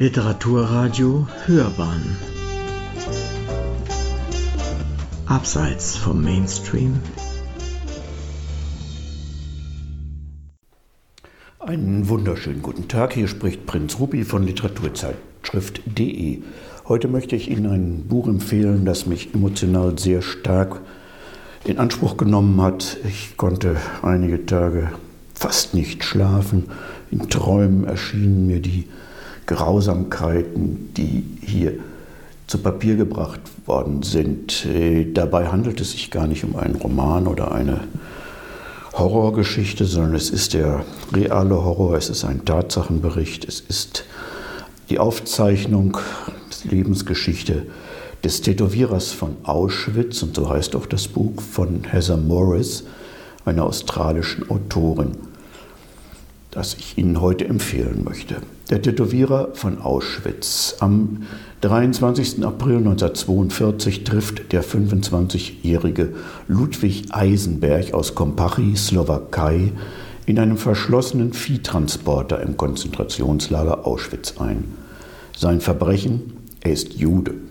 Literaturradio Hörbahn Abseits vom Mainstream Einen wunderschönen guten Tag, hier spricht Prinz Rupi von Literaturzeitschrift.de. Heute möchte ich Ihnen ein Buch empfehlen, das mich emotional sehr stark in Anspruch genommen hat. Ich konnte einige Tage fast nicht schlafen. In Träumen erschienen mir die Grausamkeiten, die hier zu Papier gebracht worden sind. Äh, dabei handelt es sich gar nicht um einen Roman oder eine Horrorgeschichte, sondern es ist der reale Horror, es ist ein Tatsachenbericht, es ist die Aufzeichnung der Lebensgeschichte des Tätowierers von Auschwitz, und so heißt auch das Buch von Heather Morris, einer australischen Autorin das ich Ihnen heute empfehlen möchte. Der Tätowierer von Auschwitz. Am 23. April 1942 trifft der 25-jährige Ludwig Eisenberg aus Kompachy, Slowakei, in einem verschlossenen Viehtransporter im Konzentrationslager Auschwitz ein. Sein Verbrechen? Er ist Jude.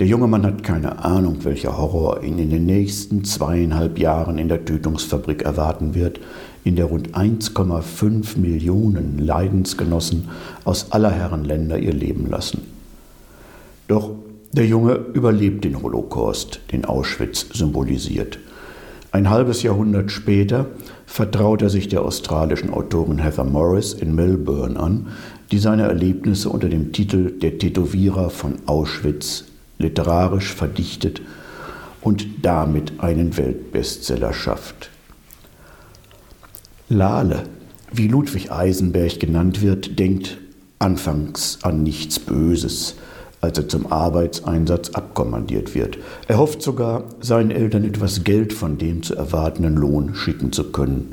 Der junge Mann hat keine Ahnung, welcher Horror ihn in den nächsten zweieinhalb Jahren in der Tötungsfabrik erwarten wird, in der rund 1,5 Millionen Leidensgenossen aus aller Herren Länder ihr Leben lassen. Doch der Junge überlebt den Holocaust, den Auschwitz symbolisiert. Ein halbes Jahrhundert später vertraut er sich der australischen Autorin Heather Morris in Melbourne an, die seine Erlebnisse unter dem Titel Der Tätowierer von Auschwitz literarisch verdichtet und damit einen Weltbestseller schafft. Lale, wie Ludwig Eisenberg genannt wird, denkt anfangs an nichts Böses, als er zum Arbeitseinsatz abkommandiert wird. Er hofft sogar, seinen Eltern etwas Geld von dem zu erwartenden Lohn schicken zu können.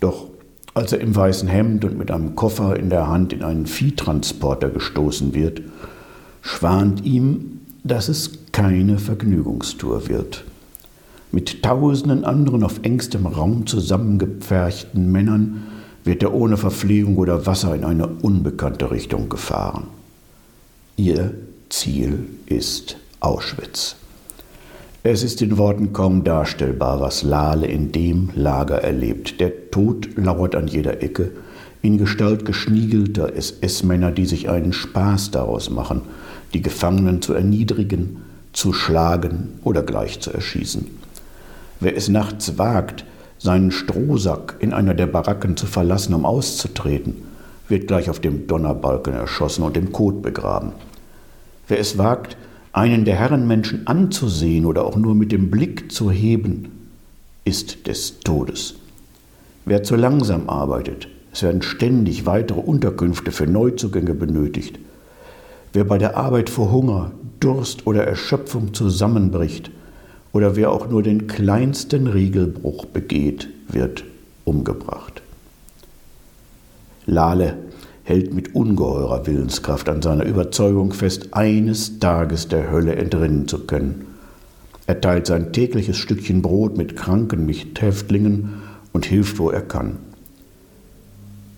Doch als er im weißen Hemd und mit einem Koffer in der Hand in einen Viehtransporter gestoßen wird, schwant ihm, dass es keine Vergnügungstour wird mit tausenden anderen auf engstem Raum zusammengepferchten Männern wird er ohne Verpflegung oder Wasser in eine unbekannte Richtung gefahren. Ihr Ziel ist Auschwitz. Es ist in Worten kaum darstellbar, was Lale in dem Lager erlebt. Der Tod lauert an jeder Ecke, in Gestalt geschniegelter SS-Männer, die sich einen Spaß daraus machen, die Gefangenen zu erniedrigen, zu schlagen oder gleich zu erschießen. Wer es nachts wagt, seinen Strohsack in einer der Baracken zu verlassen, um auszutreten, wird gleich auf dem Donnerbalken erschossen und im Kot begraben. Wer es wagt, einen der Herrenmenschen anzusehen oder auch nur mit dem Blick zu heben, ist des Todes. Wer zu langsam arbeitet, es werden ständig weitere Unterkünfte für Neuzugänge benötigt. Wer bei der Arbeit vor Hunger, Durst oder Erschöpfung zusammenbricht, oder wer auch nur den kleinsten Regelbruch begeht, wird umgebracht. Lale hält mit ungeheurer Willenskraft an seiner Überzeugung fest, eines Tages der Hölle entrinnen zu können. Er teilt sein tägliches Stückchen Brot mit kranken Mithäftlingen und hilft, wo er kann.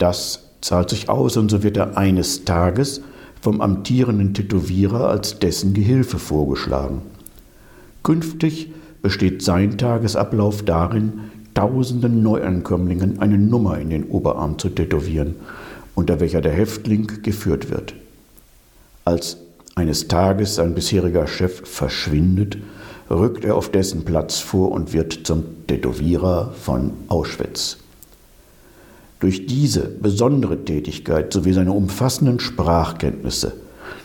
Das zahlt sich aus und so wird er eines Tages vom amtierenden Tätowierer als dessen Gehilfe vorgeschlagen. Künftig besteht sein Tagesablauf darin, tausenden Neuankömmlingen eine Nummer in den Oberarm zu tätowieren, unter welcher der Häftling geführt wird. Als eines Tages sein bisheriger Chef verschwindet, rückt er auf dessen Platz vor und wird zum Tätowierer von Auschwitz. Durch diese besondere Tätigkeit sowie seine umfassenden Sprachkenntnisse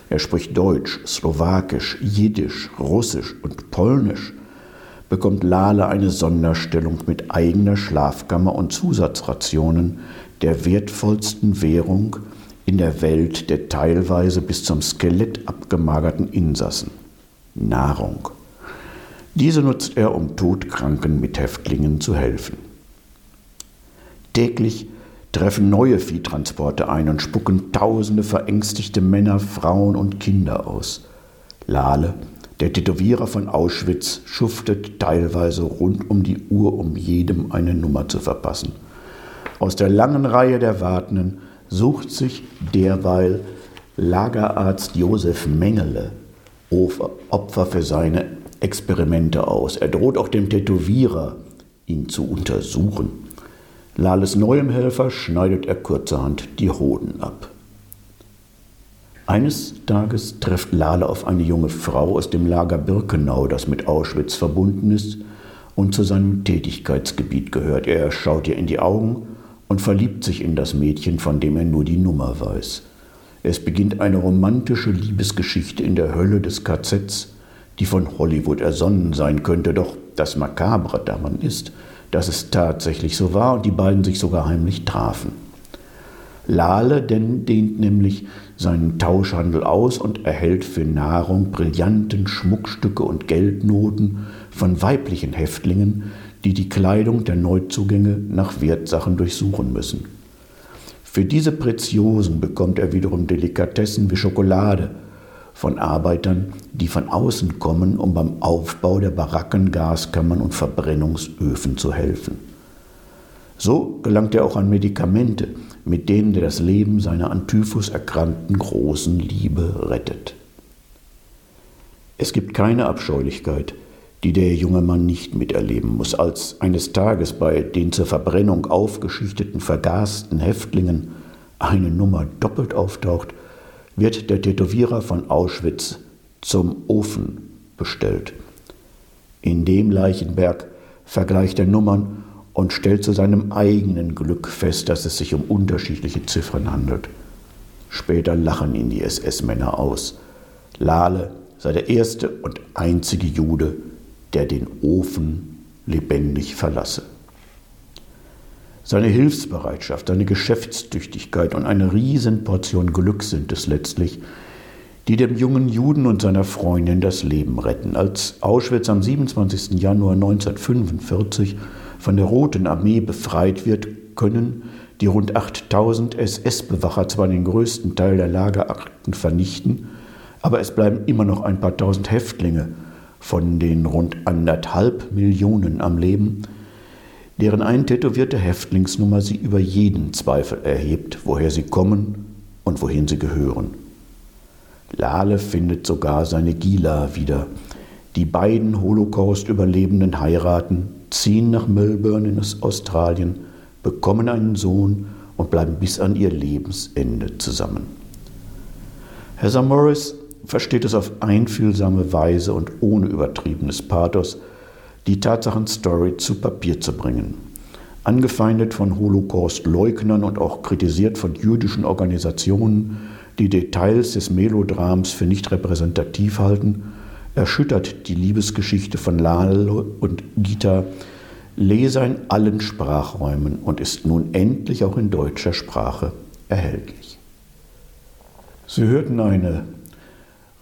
er spricht Deutsch, Slowakisch, Jiddisch, Russisch und Polnisch, bekommt Lale eine Sonderstellung mit eigener Schlafkammer und Zusatzrationen, der wertvollsten Währung in der Welt der teilweise bis zum Skelett abgemagerten Insassen. Nahrung. Diese nutzt er, um todkranken Mithäftlingen zu helfen. Täglich treffen neue Viehtransporte ein und spucken tausende verängstigte Männer, Frauen und Kinder aus. Lale, der Tätowierer von Auschwitz, schuftet teilweise rund um die Uhr, um jedem eine Nummer zu verpassen. Aus der langen Reihe der Wartenden sucht sich derweil Lagerarzt Josef Mengele Opfer für seine Experimente aus. Er droht auch dem Tätowierer, ihn zu untersuchen. Lales neuem Helfer schneidet er kurzerhand die Hoden ab. Eines Tages trifft Lale auf eine junge Frau aus dem Lager Birkenau, das mit Auschwitz verbunden ist und zu seinem Tätigkeitsgebiet gehört. Er schaut ihr in die Augen und verliebt sich in das Mädchen, von dem er nur die Nummer weiß. Es beginnt eine romantische Liebesgeschichte in der Hölle des KZs, die von Hollywood ersonnen sein könnte, doch das Makabre daran ist, dass es tatsächlich so war und die beiden sich sogar heimlich trafen. Lale denn dehnt nämlich seinen Tauschhandel aus und erhält für Nahrung Brillanten, Schmuckstücke und Geldnoten von weiblichen Häftlingen, die die Kleidung der Neuzugänge nach Wertsachen durchsuchen müssen. Für diese Preziosen bekommt er wiederum Delikatessen wie Schokolade von Arbeitern, die von außen kommen, um beim Aufbau der Baracken, Gaskammern und Verbrennungsöfen zu helfen. So gelangt er auch an Medikamente, mit denen er das Leben seiner an Typhus erkrankten großen Liebe rettet. Es gibt keine Abscheulichkeit, die der junge Mann nicht miterleben muss, als eines Tages bei den zur Verbrennung aufgeschichteten, vergasten Häftlingen eine Nummer doppelt auftaucht, wird der Tätowierer von Auschwitz zum Ofen bestellt. In dem Leichenberg vergleicht er Nummern und stellt zu seinem eigenen Glück fest, dass es sich um unterschiedliche Ziffern handelt. Später lachen ihn die SS-Männer aus. Lale sei der erste und einzige Jude, der den Ofen lebendig verlasse. Seine Hilfsbereitschaft, seine Geschäftstüchtigkeit und eine Riesenportion Glück sind es letztlich, die dem jungen Juden und seiner Freundin das Leben retten. Als Auschwitz am 27. Januar 1945 von der Roten Armee befreit wird, können die rund 8000 SS-Bewacher zwar den größten Teil der Lagerakten vernichten, aber es bleiben immer noch ein paar tausend Häftlinge von den rund anderthalb Millionen am Leben, deren eintätowierte Häftlingsnummer sie über jeden Zweifel erhebt, woher sie kommen und wohin sie gehören. Lale findet sogar seine Gila wieder. Die beiden Holocaust-Überlebenden heiraten, ziehen nach Melbourne in Australien, bekommen einen Sohn und bleiben bis an ihr Lebensende zusammen. Heather Morris versteht es auf einfühlsame Weise und ohne übertriebenes Pathos, die Tatsachenstory zu Papier zu bringen. Angefeindet von Holocaust-Leugnern und auch kritisiert von jüdischen Organisationen, die Details des Melodrams für nicht repräsentativ halten, erschüttert die Liebesgeschichte von Lal und Gita Leser in allen Sprachräumen und ist nun endlich auch in deutscher Sprache erhältlich. Sie hörten eine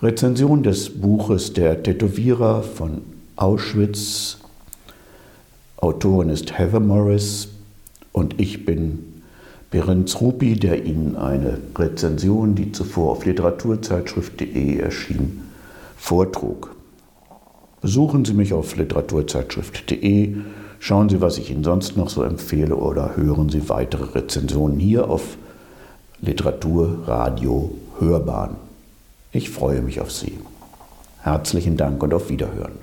Rezension des Buches Der Tätowierer von Auschwitz. Autorin ist Heather Morris und ich bin Berenz Rupi, der Ihnen eine Rezension, die zuvor auf literaturzeitschrift.de erschien, vortrug. Besuchen Sie mich auf literaturzeitschrift.de, schauen Sie, was ich Ihnen sonst noch so empfehle oder hören Sie weitere Rezensionen hier auf Literatur, Radio, Hörbahn. Ich freue mich auf Sie. Herzlichen Dank und auf Wiederhören.